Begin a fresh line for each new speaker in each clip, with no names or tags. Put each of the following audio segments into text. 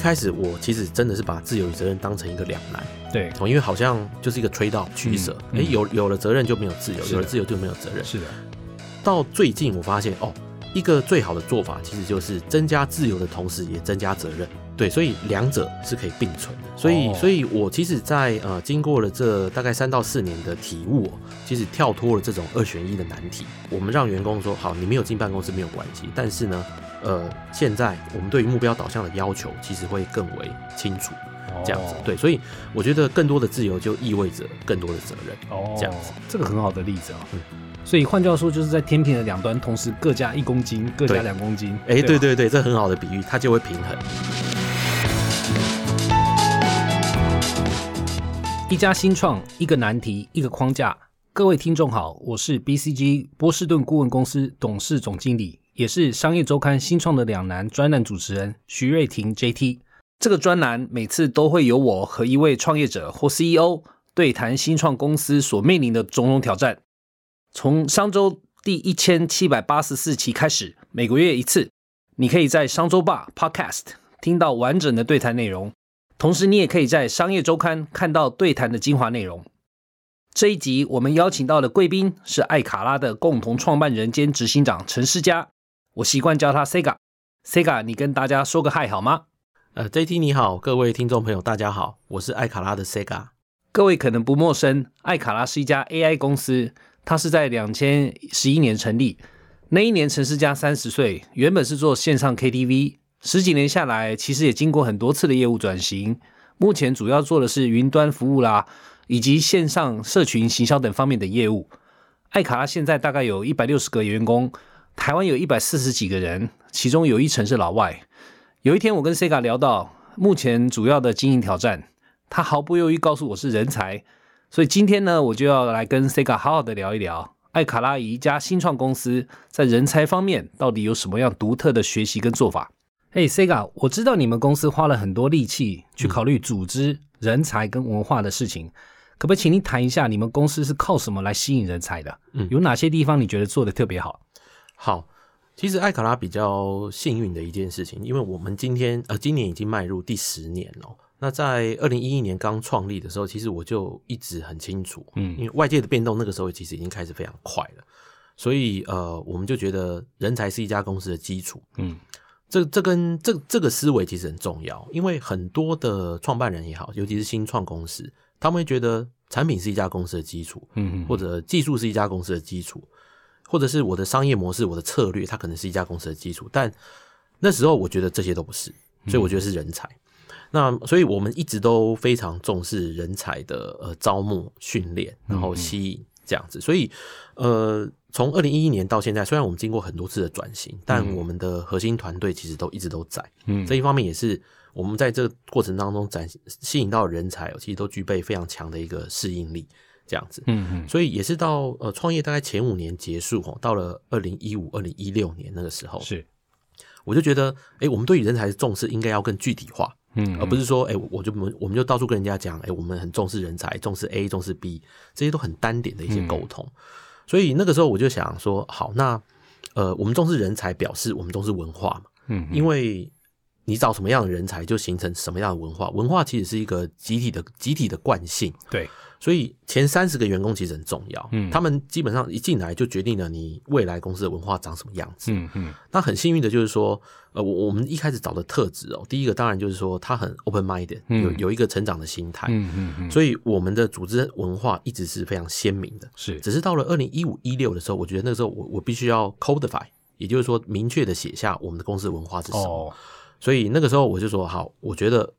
开始我其实真的是把自由与责任当成一个两难，
对，
哦，因为好像就是一个推到取舍，哎、有有了责任就没有自由，有了自由就没有责任。
是的，
到最近我发现，哦，一个最好的做法其实就是增加自由的同时也增加责任。对，所以两者是可以并存的。所以，
哦
所以我其实在，呃经过了这大概三到四年的体悟、哦，其实跳脱了这种二选一的难题。我们让员工说，好，你没有进办公室没有关系，但是呢，呃，现在我们对于目标导向的要求其实会更为清楚，这样子。
哦
对，所以我觉得更多的自由就意味着更多的责任。
哦，
这样子，
这个很好的例子啊、
嗯
所以换句话说，就是在天平的两端，同时各加一公斤，各加两公斤。
哎、对，对对，这很好的比喻，它就会平衡。
一家新创，一个难题，一个框架。各位听众好，我是 BCG 波士顿顾问公司董事总经理，也是商业周刊新创的两难专栏主持人徐瑞婷 JT。这个专栏每次都会由我和一位创业者或 CEO 对谈新创公司所面临的种种挑战。从商周第一千七百八十四期开始，每个月一次，你可以在商周吧 Podcast 听到完整的对谈内容。同时，你也可以在商业周刊看到对谈的精华内容。这一集我们邀请到的贵宾是艾卡拉的共同创办人兼执行长陈世佳，我习惯叫他 Sega。Sega，你跟大家说个嗨好吗？
呃，JT 你好，各位听众朋友大家好，我是艾卡拉的 Sega。
各位可能不陌生，艾卡拉是一家 AI 公司，它是在两千十一年成立。那一年，陈世佳三十岁，原本是做线上 KTV，十几年下来，其实也经过很多次的业务转型。目前主要做的是云端服务啦，以及线上社群行销等方面的业务。艾卡拉现在大概有一百六十个员工，台湾有一百四十几个人，其中有一成是老外。有一天，我跟 Sega 聊到目前主要的经营挑战，他毫不犹豫告诉我是人才，所以今天呢，我就要来跟 Sega 好好的聊一聊艾卡拉以一家新创公司在人才方面到底有什么样独特的学习跟做法。嘿、s e g a 我知道你们公司花了很多力气去考虑组织、人才跟文化的事情，可不可以请你谈一下你们公司是靠什么来吸引人才的？
嗯
有哪些地方你觉得做的特别好？
好，其实艾卡拉比较幸运的一件事情，因为我们今天呃今年已经迈入第十年了。那在二零一一年刚创立的时候，其实我就一直很清楚，
嗯
因为外界的变动那个时候其实已经开始非常快了，所以呃我们就觉得人才是一家公司的基础。
嗯
这这跟这这个思维其实很重要，因为很多的创办人也好，尤其是新创公司，他们会觉得产品是一家公司的基础，
嗯
或者技术是一家公司的基础，或者是我的商业模式、我的策略，它可能是一家公司的基础。但那时候我觉得这些都不是，所以我觉得是人才。那所以我们一直都非常重视人才的呃招募、训练，然后吸引这样子。所以呃，从二零一一年到现在，虽然我们经过很多次的转型，但我们的核心团队其实都一直都在。
嗯
这一方面也是我们在这个过程当中展吸引到人才哦，其实都具备非常强的一个适应力，这样子。
嗯嗯
所以也是到呃创业大概前五年结束哦，到了二零一五、二零一六年那个时候，
是
我就觉得，哎、我们对于人才的重视应该要更具体化，
嗯
而不是说，哎、我就我们就到处跟人家讲，哎、我们很重视人才，重视 A，重视 B，这些都很单点的一些沟通。所以那个时候我就想说，好，那呃，我们重视人才，表示我们重视文化嘛，
嗯。
因为你找什么样的人才，就形成什么样的文化。文化其实是一个集体的集体的惯性，
对
所以前三十个员工其实很重要，
嗯
他们基本上一进来就决定了你未来公司的文化长什么样子。
嗯嗯
那很幸运的就是说，呃，我我们一开始找的特质哦，第一个当然就是说他很 open minded，、
嗯
有有一个成长的心态，
嗯嗯嗯
所以我们的组织文化一直是非常鲜明的。
是
只是到了二零一五一六的时候，我觉得那个时候我我必须要 codify，也就是说明确的写下我们的公司文化是什么。
哦
所以那个时候我就说，好，我觉得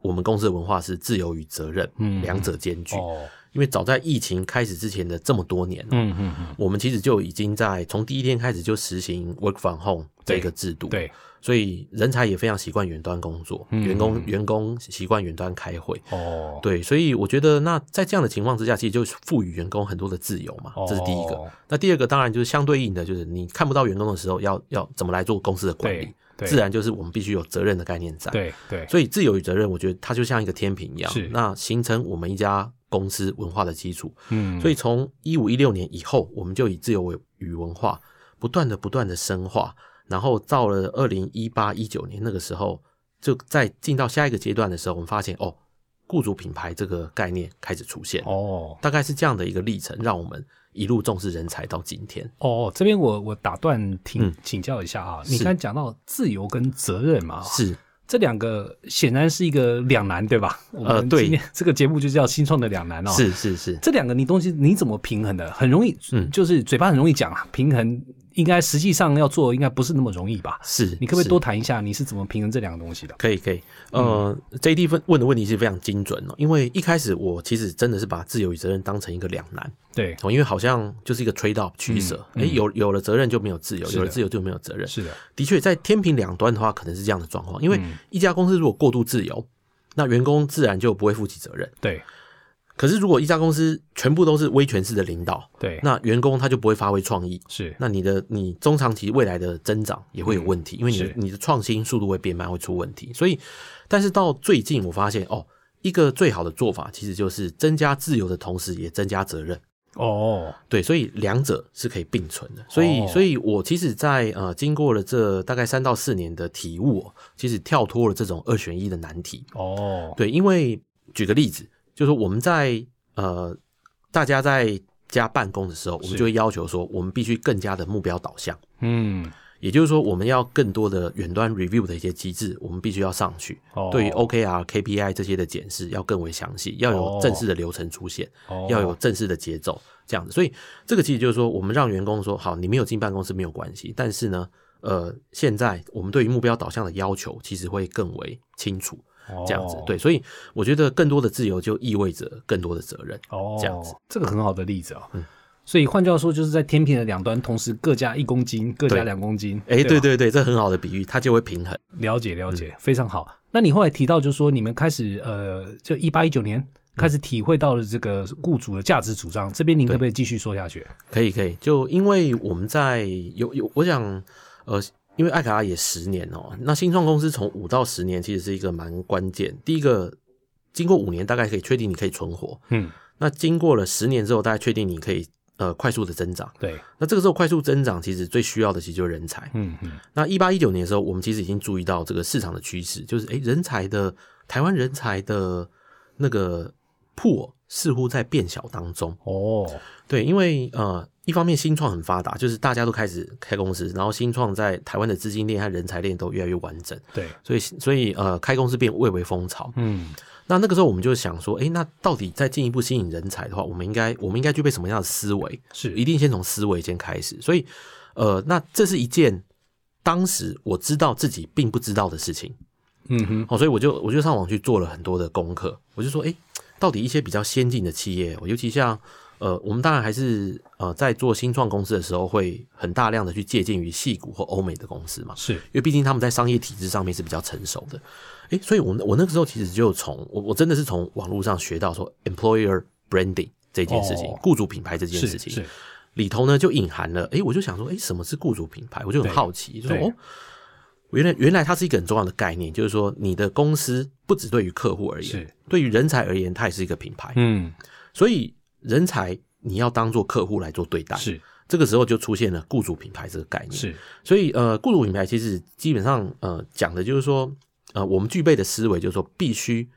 我们公司的文化是自由与责任，
嗯
两者兼具。
哦
因为早在疫情开始之前的这么多年，
嗯嗯嗯
我们其实就已经在从第一天开始就实行 work from home
对
这个制度。，
对
所以人才也非常习惯远端工作，
嗯
员工员工习惯远端开会。
哦
对，所以我觉得那在这样的情况之下，其实就赋予员工很多的自由嘛，这是第一个。
哦
那第二个当然就是相对应的，就是你看不到员工的时候，要要怎么来做公司的管理自然就是我们必须有责任的概念在。
对对。
所以自由与责任，我觉得它就像一个天平一样
是，
那形成我们一家公司文化的基础。
嗯。
所以从一五一六年以后，我们就以自由为与文化不断的不断的深化，然后到了二零一八一九年那个时候，就在进到下一个阶段的时候，我们发现哦，雇主品牌这个概念开始出现，
哦。
大概是这样的一个历程，让我们一路重视人才到今天。
哦，这边我我打断请
嗯
请教一下啊，
是
你刚才讲到自由跟责任嘛，
是
这两个显然是一个两难，对吧？呃
对
今天这个节目就叫新创的两难哦。
是是是，
这两个你东西你怎么平衡的？很容易，
嗯
就是嘴巴很容易讲啊，平衡应该实际上要做应该不是那么容易吧？
是，
你可不可以多谈一下你是怎么平衡这两个东西的？
可以可以，呃、j D 问问的问题是非常精准哦，因为一开始我其实真的是把自由与责任当成一个两难。
对，
哦，因为好像就是一个 trade off 取舍，
嗯
诶、有有了责任就没有自由，有了自由就没有责任。
是的，
的确，在天平两端的话，可能是这样的状况，因为
嗯。
一家公司如果过度自由，那员工自然就不会负起责任。
对
可是如果一家公司全部都是威权式的领导，
对，
那员工他就不会发挥创意，
是
那你的你中长期未来的增长也会有问题，因为你的你的创新速度会变慢，会出问题。所以，但是到最近我发现哦，一个最好的做法其实就是增加自由的同时，也增加责任。
哦，
对，所以两者是可以并存的。所以，
哦
所以我其实在，呃经过了这大概三到四年的体悟、哦，其实跳脱了这种二选一的难题。
哦，
对，因为举个例子，就是说我们在呃大家在家办公的时候，我们就会要求说，我们必须更加的目标导向。
嗯，
也就是说，我们要更多的远端 review 的一些机制，我们必须要上去。
哦
对于 OKR、KPI 这些的检视要更为详细，要有正式的流程出现，
哦
要有正式的节奏，这样子。所以这个其实就是说，我们让员工说，好，你没有进办公室没有关系，但是呢，呃，现在我们对于目标导向的要求其实会更为清楚，这样子。
哦
对，所以我觉得更多的自由就意味着更多的责任。
哦，
这样子，
这个很好的例子啊、
嗯
所以换句话说，就是在天平的两端，同时各加一公斤，各加
对
两公斤。
哎、
吧
对对对，这很好的比喻，它就会平衡。
了解了
嗯
解，非常好。那你后来提到，就是说你们开始呃，就一八一九年开始体会到了这个雇主的价值主张，这边您可不可以继续说下去？
可以可以，就因为我们在有有，我想呃，因为艾卡拉也十年哦，那新创公司从五到十年其实是一个蛮关键。第一个，经过五年大概可以确定你可以存活，
嗯，
那经过了十年之后，大概确定你可以呃快速的增长。
对，
那这个时候快速增长，其实最需要的其实就是人才。
嗯嗯，
那一八一九年的时候，我们其实已经注意到这个市场的趋势，就是诶人才的台湾人才的那个 pool 似乎在变小当中。
哦，
对，因为呃，一方面新创很发达，就是大家都开始开公司，然后新创在台湾的资金链和人才链都越来越完整，
对，
所以所以呃，开公司变蔚为风潮。
嗯，
那那个时候我们就想说，诶，那到底再进一步吸引人才的话，我们应该我们应该具备什么样的思维？
是
一定先从思维先开始。所以呃，那这是一件当时我知道自己并不知道的事情。
嗯哼，
哦，所以我就我就上网去做了很多的功课，我就说，诶，到底一些比较先进的企业，尤其像呃，我们当然还是呃在做新创公司的时候，会很大量的去借鉴于戏股或欧美的公司嘛，
是，
因为毕竟他们在商业体制上面是比较成熟的。诶，所以我我那个时候其实就从我我真的是从网络上学到说 employer branding 这件事情，
哦
雇主品牌这件事情
是，
里头呢就隐含了，诶，我就想说，诶，什么是雇主品牌？我就很好奇，就说哦。原来原来它是一个很重要的概念，就是说你的公司不只对于客户而言
是，
对于人才而言，它也是一个品牌。
嗯，
所以人才你要当做客户来做对待。
是
这个时候就出现了雇主品牌这个概念。
是，
所以呃，雇主品牌其实基本上呃讲的就是说，呃，我们具备的思维就是说，必须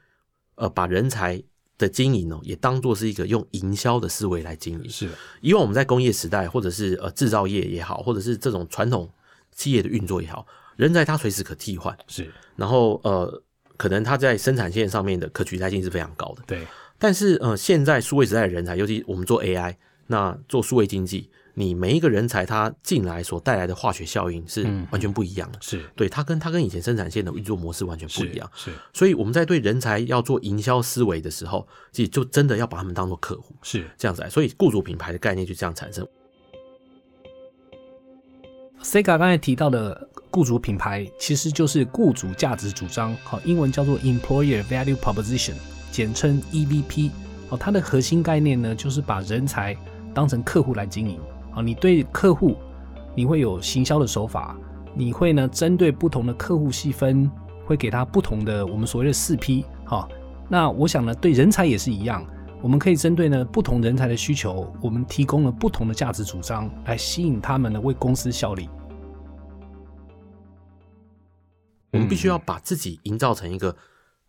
呃把人才的经营哦，也当做是一个用营销的思维来经营。
是的，
以往我们在工业时代，或者是呃制造业也好，或者是这种传统企业的运作也好，人才它随时可替换，
是，
然后呃，可能它在生产线上面的可取代性是非常高的。
对，
但是呃，现在数位时代的人才，尤其我们做 AI，那做数位经济，你每一个人才他进来所带来的化学效应是
嗯
完全不一样的。
是
对，他跟他跟以前生产线的运作模式完全不一样。
是
所以我们在对人才要做营销思维的时候，其实就真的要把他们当做客户
是。
这样子来。所以雇主品牌的概念就这样产生。
Sega 刚才提到的雇主品牌，其实就是雇主价值主张，好，英文叫做 Employer Value Proposition，简称 EVP。好，它的核心概念呢，就是把人才当成客户来经营。好，你对客户，你会有行销的手法，你会呢针对不同的客户细分，会给他不同的我们所谓的四 P。好，那我想呢，对人才也是一样。我们可以针对呢不同人才的需求，我们提供了不同的价值主张，来吸引他们呢为公司效力。
我们必须要把自己营造成一个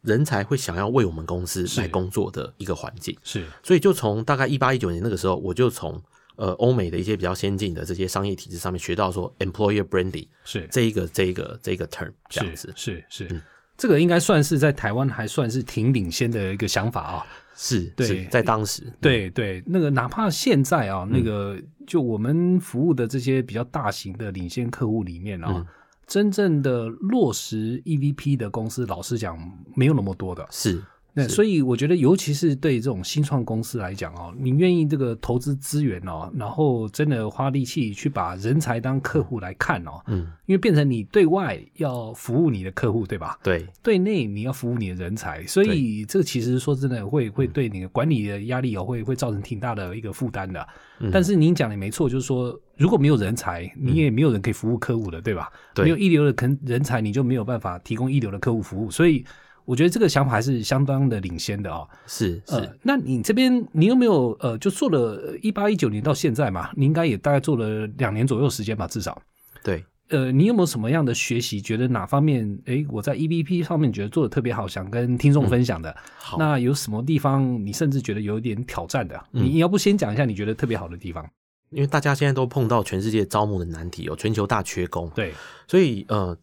人才会想要为我们公司来工作的一个环境。
是，
所以就从大概一八一九年那个时候，我就从呃欧美的一些比较先进的这些商业体制上面学到说 employer branding
是。
这一个这一个这一个 term 这样子。
是是。
嗯。
这个应该算是在台湾还算是挺领先的一个想法啊。
是
对。
是在当时。
对对，那个哪怕现在啊，
嗯。
那个就我们服务的这些比较大型的领先客户里面啊，
嗯
真正的落实 EVP 的公司，老实讲没有那么多的。
是
那所以我觉得，尤其是对这种新创公司来讲哦，你愿意这个投资资源哦，然后真的花力气去把人才当客户来看哦，
嗯
因为变成你对外要服务你的客户，对吧？
对
对内你要服务你的人才，所以这个其实说真的会会对你的管理的压力哦，会会造成挺大的一个负担的。
嗯
但是您讲的没错，就是说如果没有人才，你也没有人可以服务客户的，对吧？
对
没有一流的肯人才，你就没有办法提供一流的客户服务。所以我觉得这个想法还是相当的领先的啊、
是是
呃，那你这边你有没有呃，就做了一八一九年到现在嘛？你应该也大概做了两年左右时间吧，至少。
对
呃，你有没有什么样的学习？觉得哪方面？哎，我在 EBP 上面觉得做的特别好，想跟听众分享的。
好
那有什么地方你甚至觉得有一点挑战的？
嗯
你要不先讲一下你觉得特别好的地方？
因为大家现在都碰到全世界招募的难题哦，全球大缺工，
对，
所以呃，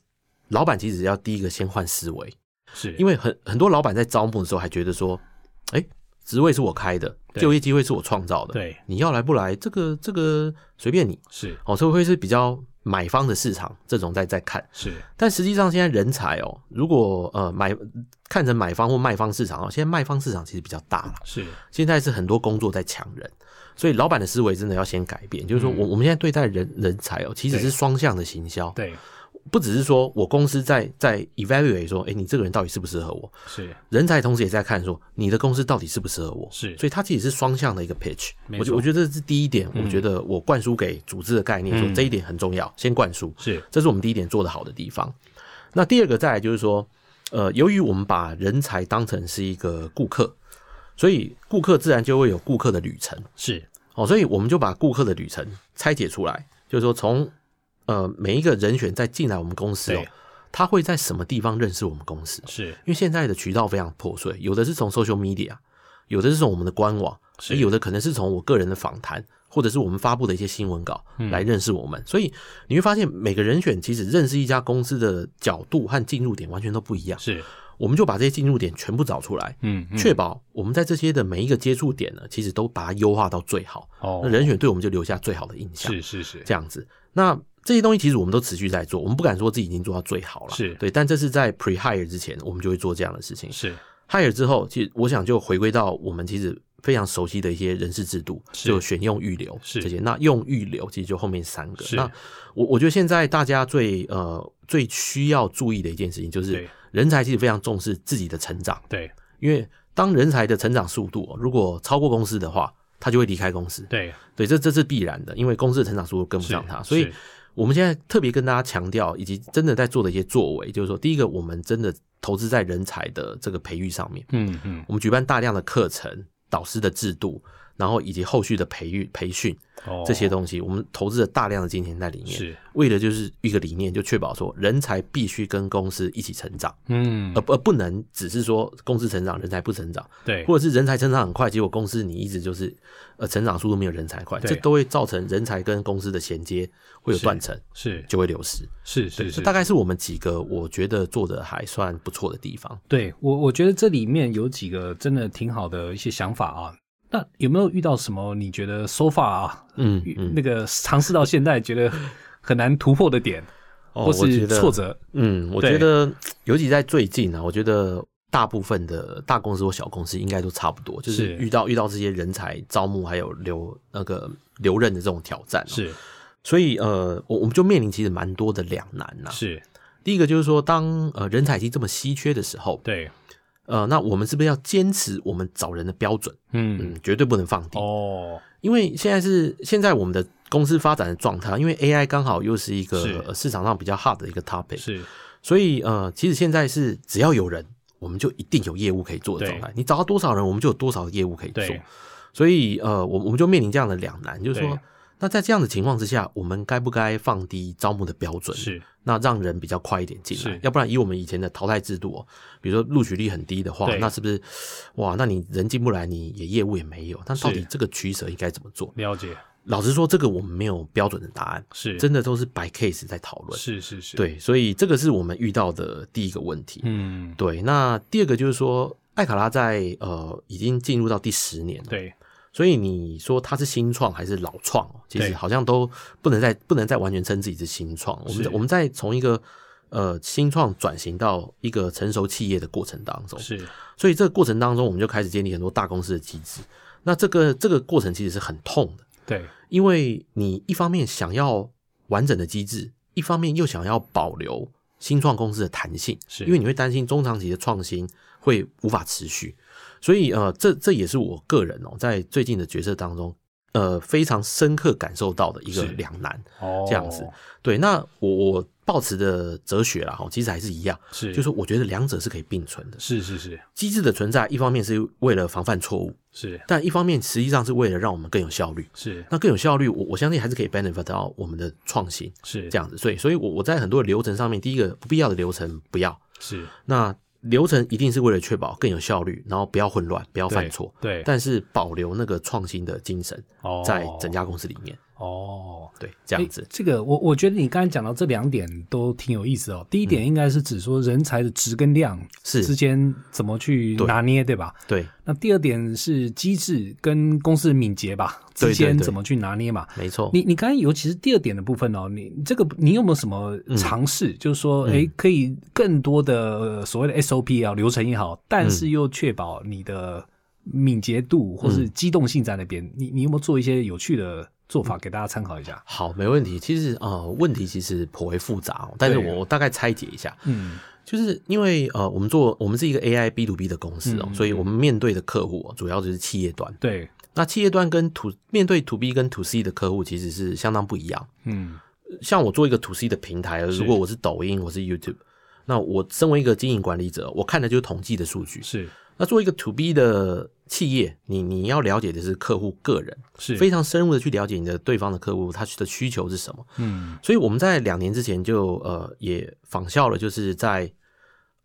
老板其实要第一个先换思维，
是。
因为很很多老板在招募的时候还觉得说，哎，职位是我开的，就业机会是我创造的，
对。
你要来不来，这个这个随便你，
是。
哦，所以会是比较买方的市场这种在在看，
是。
但实际上现在人才哦，如果呃买看成买方或卖方市场哦，现在卖方市场其实比较大了，
是。
现在是很多工作在抢人，所以老板的思维真的要先改变，就是说我我们现在对待人人才哦，其实是双向的行销，
对
不只是说我公司在在 evaluate 说，哎，你这个人到底适不适合我，
是
人才同时也在看说你的公司到底适不适合我，
是
所以它其实是双向的一个 pitch。我觉我觉得这是第一点，我觉得我灌输给组织的概念，说
嗯
这一点很重要，先灌输，
是
这是我们第一点做得好的地方。那第二个再来就是说，呃，由于我们把人才当成是一个顾客，所以顾客自然就会有顾客的旅程。
是
哦，所以我们就把顾客的旅程拆解出来，就是说从呃每一个人选在进来我们公司哦，他会在什么地方认识我们公司？
是
因为现在的渠道非常破碎，有的是从 social media，有的是从我们的官网，
是
有的可能是从我个人的访谈，或者是我们发布的一些新闻稿
嗯
来认识我们。所以你会发现，每个人选其实认识一家公司的角度和进入点完全都不一样。
是
我们就把这些进入点全部找出来，
嗯嗯
确保我们在这些的每一个接触点呢，其实都把它优化到最好。
哦
那人选对我们就留下最好的印象。
是是是
这样子。那这些东西其实我们都持续在做，我们不敢说自己已经做到最好了，
是。
对，但这是在 pre hire 之前，我们就会做这样的事情。
是。
hire 之后，其实我想就回归到我们其实非常熟悉的一些人事制度，就选用预留
是。
这些。那用预留其实就后面三个。那我我觉得现在大家最呃最需要注意的一件事情，就是人才其实非常重视自己的成长，
对。
因为当人才的成长速度哦如果超过公司的话，他就会离开公司。
对。
对，这这是必然的，因为公司的成长速度跟不上
他，
所以
是
我们现在特别跟大家强调，以及真的在做的一些作为，就是说，第一个，我们真的投资在人才的这个培育上面，
嗯嗯。
我们举办大量的课程、导师的制度，然后以及后续的培育、培训
哦
这些东西，我们投资了大量的金钱在里面，
是
为的就是一个理念，就确保说人才必须跟公司一起成长，
嗯
而而不能只是说公司成长，人才不成长，
对
或者是人才成长很快，结果公司你一直就是呃成长速度没有人才快，
对
这都会造成人才跟公司的衔接会有断层，
是
就会流失。
是是是
大概是我们几个我觉得做的还算不错的地方。
对我，我觉得这里面有几个真的挺好的一些想法啊。那有没有遇到什么你觉得 so far 啊，
嗯。嗯，
那个尝试到现在觉得很难突破的点，
哦
或是挫折？
嗯，我觉得尤其在最近啊，我觉得大部分的大公司或小公司应该都差不多，就是。
是
遇到遇到这些人才招募还有留那个留任的这种挑战、哦。，
是。
所以呃，我我们就面临其实蛮多的两难呐、
是，
第一个就是说，当呃人才已经这么稀缺的时候，
对，
呃，那我们是不是要坚持我们找人的标准？
嗯，
嗯，绝对不能放低。
哦，
因为现在是现在我们的公司发展的状态，因为 AI 刚好又是一个市场上比较 hard 的一个 topic，
是
所以呃，其实现在是只要有人，我们就一定有业务可以做的状态。你找到多少人，我们就有多少业务可以做。所以呃，我我们就面临这样的两难，就是
对
说，那在这样的情况之下，我们该不该放低招募的标准？
是，
那让人比较快一点进来
是，
要不然以我们以前的淘汰制度、哦，比如说录取率很低的话，那是不是哇？那你人进不来，你也业务也没有，但到底这个取舍应该怎么做？
了解，
老实说，这个我们没有标准的答案，
是
真的都是 by case 在讨论。
是是是，，
对，所以这个是我们遇到的第一个问题。
嗯，
对，那第二个就是说，艾卡拉在呃已经进入到第十年了，
对，
所以你说它是新创还是老创哦，其
对。
实好像都不能再不能再完全称自己是新创。我
是。
们我们在从一个呃新创转型到一个成熟企业的过程当中，
是。
所以这个过程当中，我们就开始建立很多大公司的机制。那这个这个过程其实是很痛的，
对，
因为你一方面想要完整的机制，一方面又想要保留新创公司的弹性，
是。
因为你会担心中长期的创新会无法持续，所以呃，这这也是我个人哦，在最近的决策当中，呃，非常深刻感受到的一个两难。
哦，
这样子。对，那我我抱持的哲学啦，哈，其实还是一样，
是，
就是我觉得两者是可以并存的。
是是是。
机制的存在，一方面是为了防范错误，
是。
但一方面实际上是为了让我们更有效率。
是。
那更有效率，我我相信还是可以 benefit 到我们的创新
是。
这样子。所以，所以我我在很多的流程上面，第一个不必要的流程不要，
是。
那流程一定是为了确保更有效率，然后不要混乱，不要犯错，
对，
但是保留那个创新的精神
哦
在整家公司里面。
哦。
对，这样子
诶。这个我我觉得你刚才讲到这两点都挺有意思哦。第一点应该是指说人才的值跟量
嗯是
之间怎么去拿捏，对吧？
对，
那第二点是机制跟公司的敏捷吧之间怎么去拿捏嘛？
没错。
你你刚才尤其是第二点的部分哦，你这个你有没有什么尝试？就是说，
嗯
哎、可以更多的、呃所谓的 SOP 也好，流程也好，但是又确保你的敏捷度或是机动性在那边。你你有没有做一些有趣的做法给大家参考一下？
好，没问题。其实呃，问题其实颇为复杂哦，但是我我大概拆解一下。
嗯，
就是因为呃，我们做我们是一个 AI B to B 的公司哦，
嗯
所以我们面对的客户、哦、主要就是企业端。
对，
那企业端跟 to 面对 to B 跟 to C 的客户其实是相当不一样。
嗯，
像我做一个 to C 的平台，如果我是抖音，我是 YouTube，那我身为一个经营管理者，我看的就是统计的数据。
是
那作为一个 to B 的企业，你你要了解的是客户个人，
是
非常深入的去了解你的对方的客户他的需求是什么。
嗯
所以我们在两年之前就呃也仿效了，就是在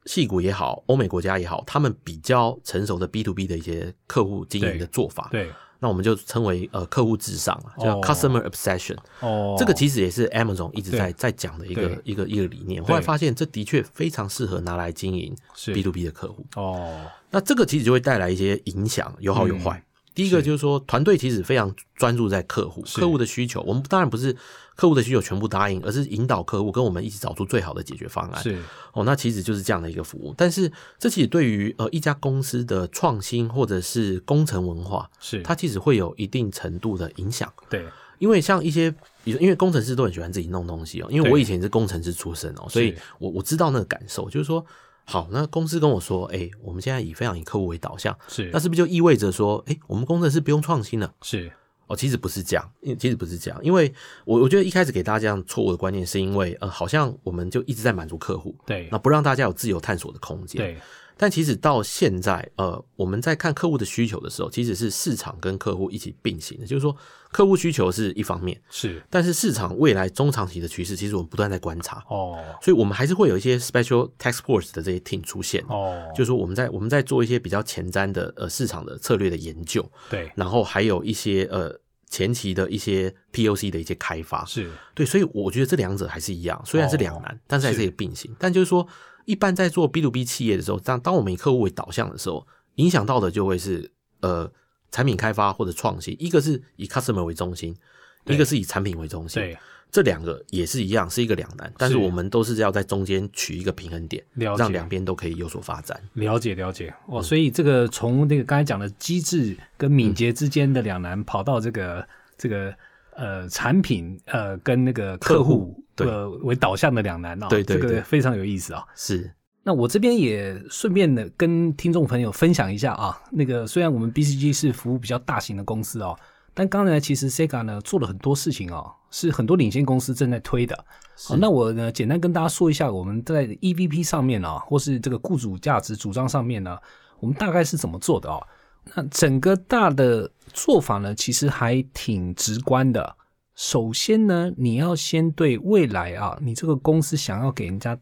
戏谷也好，欧美国家也好，他们比较成熟的 B to B 的一些客户经营的做法。
对
那我们就称为呃客户至上啊，叫
哦
customer obsession。
哦，
这个其实也是 Amazon 一直在在讲的一个一个一个理念。
对
后来发现这的确非常适合拿来经营 B to B 的客户。
哦
那这个其实就会带来一些影响，有好有坏。第一个就是说，团队其实非常专注在客户，客户的需求。我们当然不是客户的需求全部答应，而是引导客户跟我们一起找出最好的解决方案。
是
哦，那其实就是这样的一个服务。但是这其实对于呃一家公司的创新或者是工程文化，
是，
它其实会有一定程度的影响。
对
因为像一些，比如因为工程师都很喜欢自己弄东西哦，因为我以前是工程师出身哦，所以我我知道那个感受，就是说，好，那公司跟我说，哎、我们现在以非常以客户为导向，
是。
那是不是就意味着说，哎、我们工程师不用创新了？
是。
哦，其实不是这样，其实不是这样，因为我我觉得一开始给大家这样错误的观念，是因为呃，好像我们就一直在满足客户，
对。
那不让大家有自由探索的空间。
对
但其实到现在，呃，我们在看客户的需求的时候，其实是市场跟客户一起并行的。就是说，客户需求是一方面，
是
但是市场未来中长期的趋势，其实我们不断在观察，
哦
所以我们还是会有一些 special task force 的这些 team 出现。
哦，
就是说，我们在我们在做一些比较前瞻的呃市场的策略的研究，
对
然后还有一些呃前期的一些 POC 的一些开发。
是
对，所以我觉得这两者还是一样，虽然是两难，但是还是
是
一个并行。但就是说，一般在做 B to B 企业的时候，当当我们以客户为导向的时候，影响到的就会是呃产品开发或者创新，一个是以 customer 为中心，一个是以产品为中心。
对。
这两个也是一样，是一个两难，但是
是。
我们都是要在中间取一个平衡点，
了
让两边都可以有所发展。
了解了解。
嗯。
哦，所以这个从那个刚才讲的机制跟敏捷之间的两难，跑到这个这个呃产品呃跟那个客户呃为导向的两难啊、这个
对对对
非常有意思啊、
是，
那我这边也顺便的跟听众朋友分享一下啊，那个虽然我们 BCG 是服务比较大型的公司哦，但刚才其实 Sega 呢做了很多事情哦，是很多领先公司正在推的。好，那我呢简单跟大家说一下，我们在 EVP 上面啊，或是这个雇主价值主张上面呢，我们大概是怎么做的哦？那整个大的做法呢，其实还挺直观的。首先呢，你要先对未来啊，你这个公司想要给人家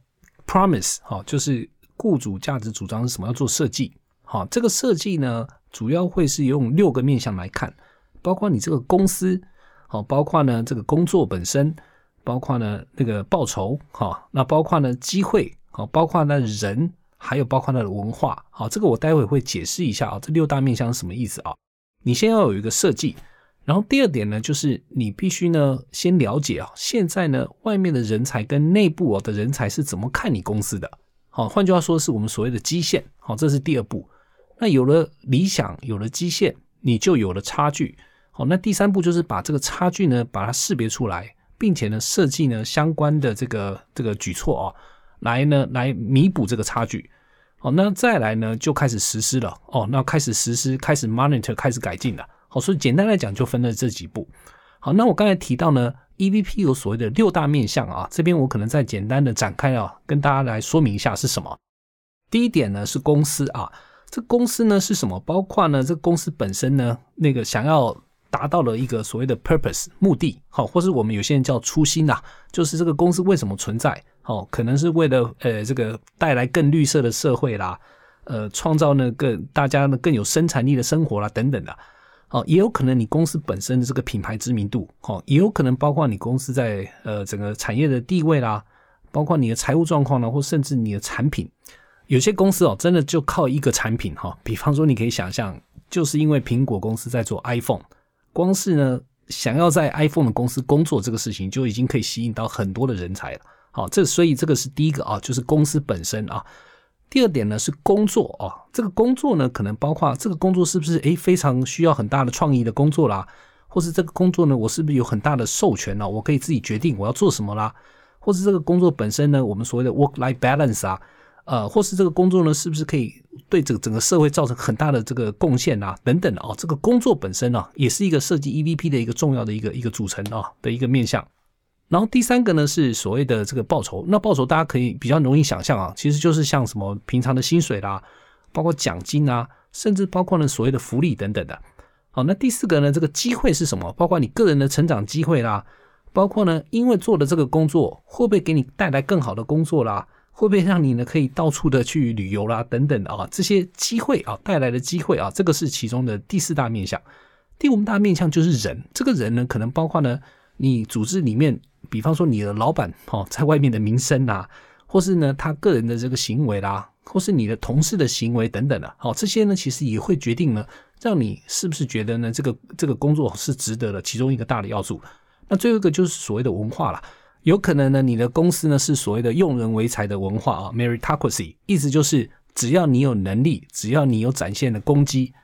promise 哈，就是雇主价值主张是什么，要做设计。好，这个设计呢，主要会是用六个面向来看，包括你这个公司，好，包括呢这个工作本身，包括呢那个报酬，好，那包括呢机会，好，包括呢人，还有包括它的文化，好，这个我待会会解释一下啊，这六大面向是什么意思啊？你先要有一个设计。然后第二点呢，就是你必须呢先了解啊，现在呢外面的人才跟内部的人才是怎么看你公司的。好，换句话说，是我们所谓的基线。好，这是第二步。那有了理想，有了基线，你就有了差距。好，那第三步就是把这个差距呢，把它识别出来，并且呢设计呢相关的这个这个举措啊，来呢来弥补这个差距。好，那再来呢就开始实施了。哦，那开始实施，开始 monitor，开始改进了。好，所以简单来讲，就分了这几步。好，那我刚才提到呢，EVP 有所谓的六大面向啊，这边我可能再简单的展开啊，跟大家来说明一下是什么。第一点呢是公司啊，这公司呢是什么？包括呢这公司本身呢那个想要达到了一个所谓的 purpose 目的，好，或是我们有些人叫初心呐，就是这个公司为什么存在？哦，可能是为了呃这个带来更绿色的社会啦，呃，创造呢更大家呢更有生产力的生活啦等等的。哦，也有可能你公司本身的这个品牌知名度，哦，也有可能包括你公司在呃整个产业的地位啦，包括你的财务状况呢，或甚至你的产品。有些公司哦，真的就靠一个产品哈，比方说你可以想象，就是因为苹果公司在做 iPhone，光是呢想要在 iPhone 的公司工作这个事情，就已经可以吸引到很多的人才了。好，这所以这个是第一个啊，就是公司本身啊。第二点呢是工作啊，这个工作呢可能包括这个工作是不是诶非常需要很大的创意的工作啦，或是这个工作呢我是不是有很大的授权呢？我可以自己决定我要做什么啦，或是这个工作本身呢我们所谓的 work life balance 啊，呃，或是这个工作呢是不是可以对整整个社会造成很大的这个贡献啊等等的哦，这个工作本身呢也是一个设计 EVP 的一个重要的一个一个组成啊的一个面向。然后第三个呢是所谓的这个报酬，那报酬大家可以比较容易想象啊，其实就是像什么平常的薪水啦，包括奖金啊，甚至包括呢所谓的福利等等的。好，那第四个呢，这个机会是什么？包括你个人的成长机会啦，包括呢，因为做的这个工作会不会给你带来更好的工作啦？会不会让你呢可以到处的去旅游啦等等的啊？这些机会啊带来的机会啊，这个是其中的第四大面向。第五大面向就是人，这个人呢可能包括呢你组织里面。比方说你的老板哦，在外面的名声啊，或是呢他个人的这个行为啦，或是你的同事的行为等等的，哦，这些呢其实也会决定呢，让你是不是觉得呢这个这个工作是值得的其中一个大的要素。那最后一个就是所谓的文化了，有可能呢你的公司呢是所谓的用人为才的文化啊，meritocracy，意思就是只要你有能力，只要你有展现的攻击，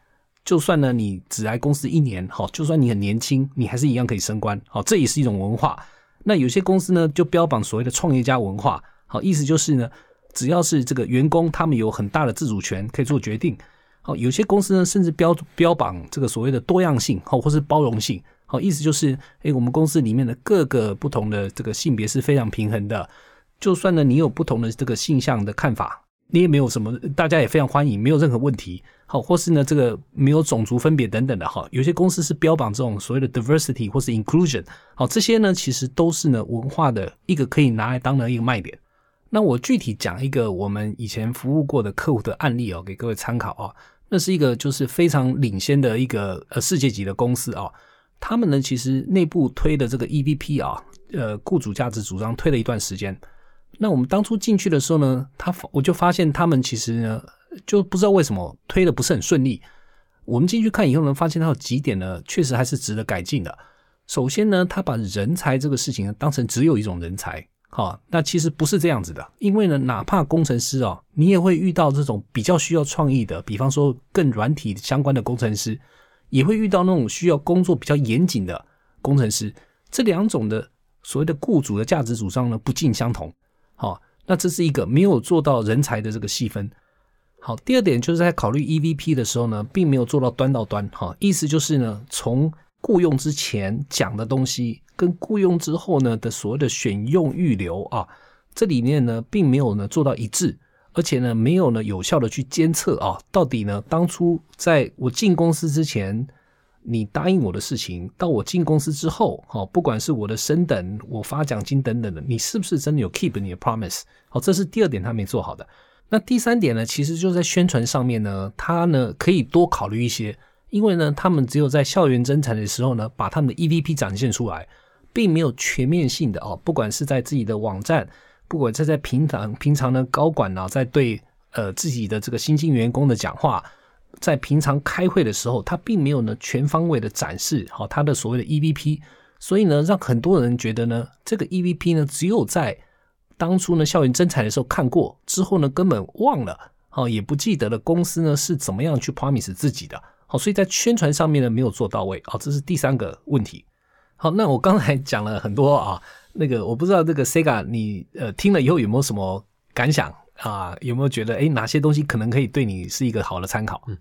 就算呢你只来公司一年，好，就算你很年轻，你还是一样可以升官，好，这也是一种文化。那有些公司呢，就标榜所谓的创业家文化，好，意思就是呢，只要是这个员工，他们有很大的自主权，可以做决定。好，有些公司呢，甚至标标榜这个所谓的多样性，好，或是包容性，好，意思就是，诶，我们公司里面的各个不同的这个性别是非常平衡的，就算呢，你有不同的这个性向的看法。你也没有什么，大家也非常欢迎，没有任何问题。好，或是呢，这个没有种族分别等等的哈。有些公司是标榜这种所谓的 diversity 或是 inclusion。好，这些呢，其实都是呢文化的一个可以拿来当的一个卖点。那我具体讲一个我们以前服务过的客户的案例哦，给各位参考啊。那是一个就是非常领先的一个呃世界级的公司啊。他们呢，其实内部推的这个 EVP 啊，呃，雇主价值主张推了一段时间。那我们当初进去的时候呢，他我就发现他们其实呢，就不知道为什么推的不是很顺利。我们进去看以后呢，发现他有几点呢，确实还是值得改进的。首先呢，他把人才这个事情当成只有一种人才，哈，那其实不是这样子的。因为呢，哪怕工程师哦，你也会遇到这种比较需要创意的，比方说更软体相关的工程师，也会遇到那种需要工作比较严谨的工程师。这两种的所谓的雇主的价值主张呢，不尽相同。好，那这是一个没有做到人才的这个细分。好，第二点就是在考虑 EVP 的时候呢，并没有做到端到端。哈，意思就是呢，从雇佣之前讲的东西，跟雇佣之后呢的所谓的选用预留啊，这里面呢，并没有呢做到一致，而且呢，没有呢有效的去监测啊，到底呢当初在我进公司之前，你答应我的事情，到我进公司之后，好，不管是我的升等、我发奖金等等的，你是不是真的有 keep 你的 promise？好，这是第二点他没做好的。那第三点呢，其实就在宣传上面呢，他呢可以多考虑一些，因为呢，他们只有在校园征才的时候呢，把他们的 EVP 展现出来，并没有全面性的哦，不管是在自己的网站，不管是在平常平常呢，高管呢在对呃自己的这个新进员工的讲话。在平常开会的时候，他并没有呢全方位的展示好他的所谓的 EVP，所以呢，让很多人觉得呢，这个 EVP 呢只有在当初呢校园征才的时候看过，之后呢根本忘了，好也不记得了公司呢是怎么样去 promise 自己的，好，所以在宣传上面呢没有做到位，好，这是第三个问题。好，那我刚才讲了很多啊，那个我不知道这个 Sega 你呃听了以后有没有什么感想？啊，有没有觉得哎，哪些东西可能可以对你是一个好的参考？
嗯，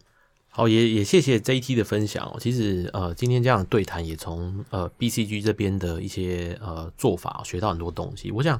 好，也也谢谢 JT 的分享。其实呃，今天这样的对谈也从呃 BCG 这边的一些呃做法学到很多东西。我想，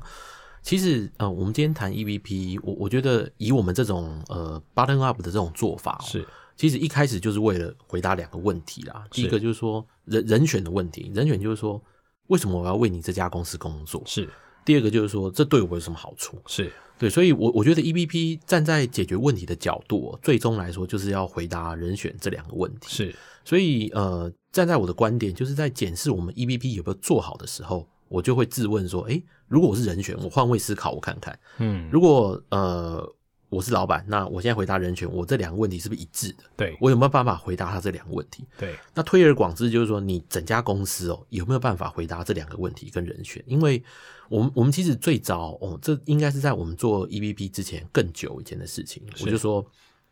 其实呃，我们今天谈 EVP，我我觉得以我们这种呃 button up 的这种做法，
是
其实一开始就是为了回答两个问题啦。第一个就是说人人选的问题，人选就是说为什么我要为你这家公司工作？
是
第二个就是说这对我有什么好处？
是。
对，所以，我我觉得 EVP 站在解决问题的角度，最终来说就是要回答人选这两个问题。
是，
所以，呃，站在我的观点，就是在检视我们 EVP 有没有做好的时候，我就会自问说：，诶，如果我是人选，我换位思考，我看看，
嗯，
如果呃我是老板，那我现在回答人选，我这两个问题是不是一致的？
对
我有没有办法回答他这两个问题？
对，
那推而广之，就是说，你整家公司哦，有没有办法回答这两个问题跟人选？因为我们我们其实最早哦，这应该是在我们做 EVP 之前更久以前的事情。我就说，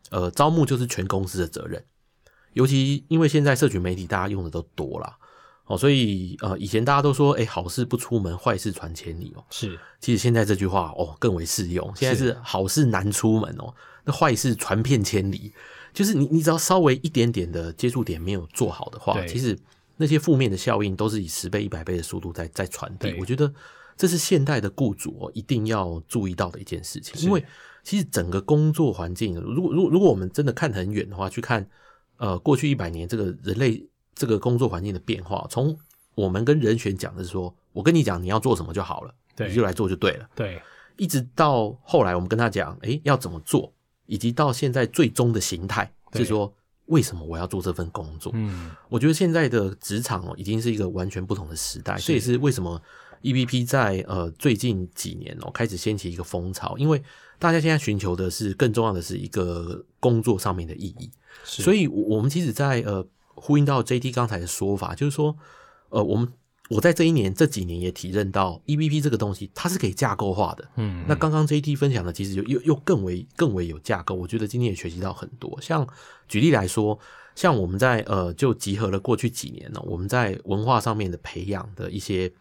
呃，招募就是全公司的责任，尤其因为现在社群媒体大家用的都多了哦，所以呃，以前大家都说，哎，好事不出门，坏事传千里哦。
是，
其实现在这句话哦更为适用。现在是好事难出门哦，那坏事传遍千里。就是你你只要稍微一点点的接触点没有做好的话，其实那些负面的效应都是以十倍、一百倍的速度在在传递。我觉得。这是现代的雇主哦一定要注意到的一件事情，因为其实整个工作环境，如果如果如果我们真的看很远的话，去看呃过去一百年这个人类这个工作环境的变化，从我们跟人选讲的是说，我跟你讲你要做什么就好了，你就来做就对了，
对，
一直到后来我们跟他讲，哎要怎么做，以及到现在最终的形态是说为什么我要做这份工作，
嗯，
我觉得现在的职场哦已经是一个完全不同的时代，这也是为什么。EVP 在呃最近几年哦开始掀起一个风潮，因为大家现在寻求的是更重要的是一个工作上面的意义，所以我们其实，在呃呼应到 JT 刚才的说法，就是说呃我们我在这一年这几年也体认到 E B P 这个东西它是可以架构化的，
嗯，
那刚刚 JT 分享的其实又又又更为更为有架构，我觉得今天也学习到很多。像举例来说，像我们在呃就集合了过去几年呢，我们在文化上面的培养的一些。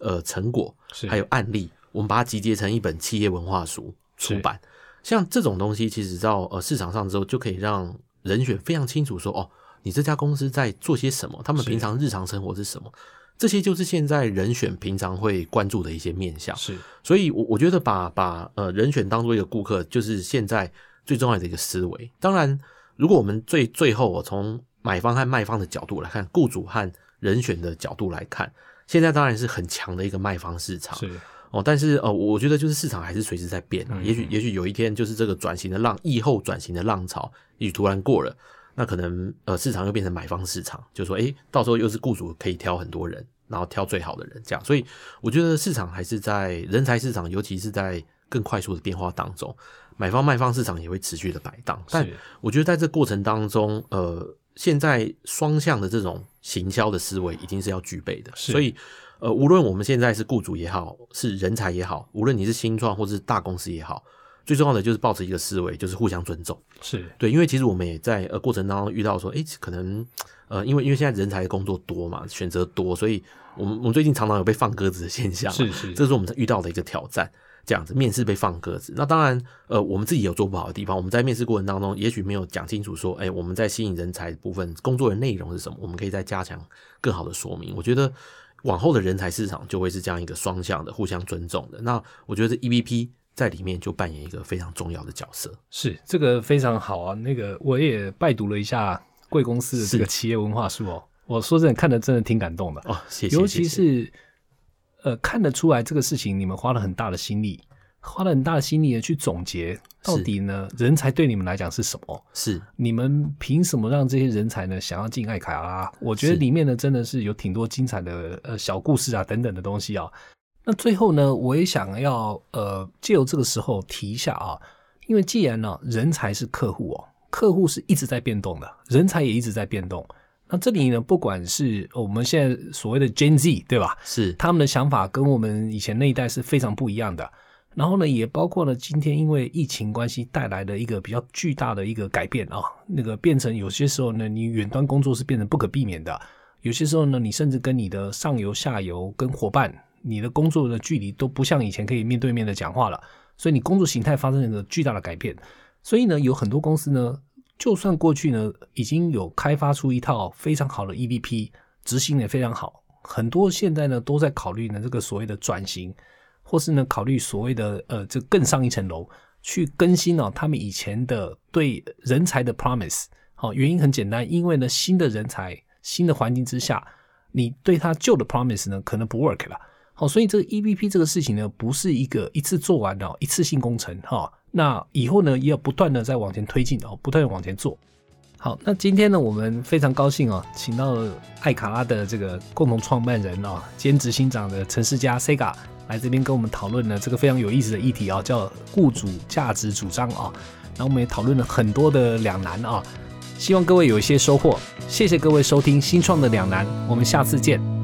呃，成果还有案例，我们把它集结成一本企业文化书出版。像这种东西，其实到呃市场上之后，就可以让人选非常清楚说，哦，你这家公司在做些什么，他们平常日常生活是什么，这些就是现在人选平常会关注的一些面向。
是，
所以，我我觉得把把呃人选当做一个顾客，就是现在最重要的一个思维。当然，如果我们最最后我从买方和卖方的角度来看，雇主和人选的角度来看。现在当然是很强的一个卖方市场，
是
哦，但是呃，我觉得就是市场还是随时在变啊。也许也许有一天，就是这个转型的浪，疫后转型的浪潮，也许突然过了，那可能呃，市场又变成买方市场，就说诶，到时候又是雇主可以挑很多人，然后挑最好的人这样。所以我觉得市场还是在人才市场，尤其是在更快速的变化当中，买方卖方市场也会持续的摆荡。但我觉得在这过程当中，呃。现在双向的这种行销的思维一定是要具备的，所以呃，无论我们现在是雇主也好，是人才也好，无论你是新创或是大公司也好，最重要的就是保持一个思维，就是互相尊重。
是
对，因为其实我们也在呃过程当中遇到说，哎，可能呃，因为因为现在人才工作多嘛，选择多，所以我们我们最近常常有被放鸽子的现象，
是是，
这是我们遇到的一个挑战。这样子面试被放鸽子，那当然，呃，我们自己有做不好的地方。我们在面试过程当中，也许没有讲清楚说，哎，我们在吸引人才部分工作的内容是什么，我们可以再加强更好的说明。我觉得往后的人才市场就会是这样一个双向的、互相尊重的。那我觉得 EVP 在里面就扮演一个非常重要的角色。
是这个非常好啊。那个我也拜读了一下贵公司的这个企业文化书哦。我说真的，看的真的挺感动的。
哦，谢谢，
尤其是呃，看得出来这个事情你们花了很大的心力，花了很大的心力的去总结，到底呢人才对你们来讲是什么？
是
你们凭什么让这些人才呢想要进爱卡拉？我觉得里面呢真的是有挺多精彩的呃小故事啊等等的东西啊。那最后呢，我也想要呃借由这个时候提一下啊，因为既然呢人才是客户哦，客户是一直在变动的，人才也一直在变动。那这里呢，不管是我们现在所谓的 Gen Z 对吧？
是
他们的想法跟我们以前那一代是非常不一样的。然后呢，也包括了今天因为疫情关系带来的一个比较巨大的一个改变啊，那个变成有些时候呢，你远端工作是变成不可避免的。有些时候呢，你甚至跟你的上游、下游、跟伙伴，你的工作的距离都不像以前可以面对面的讲话了，所以你工作形态发生了一个巨大的改变。所以呢，有很多公司呢，就算过去呢已经有开发出一套非常好的 EVP，执行也非常好，很多现在呢都在考虑呢这个所谓的转型，或是呢考虑所谓的呃这更上一层楼，去更新哦他们以前的对人才的 promise。好、原因很简单，因为呢新的人才、新的环境之下，你对他旧的 promise 呢可能不 work 了。好，所以这个 EVP 这个事情呢，不是一个一次做完的哦一次性工程哈、那以后呢，也要不断的在往前推进哦，不断的往前做。好，那今天呢，我们非常高兴哦，请到了艾卡拉的这个共同创办人哦，兼执行长的陈世佳 Sega 来这边跟我们讨论呢这个非常有意思的议题啊、叫雇主价值主张啊。然后我们也讨论了很多的两难啊，希望各位有一些收获。谢谢各位收听新创的两难，我们下次见。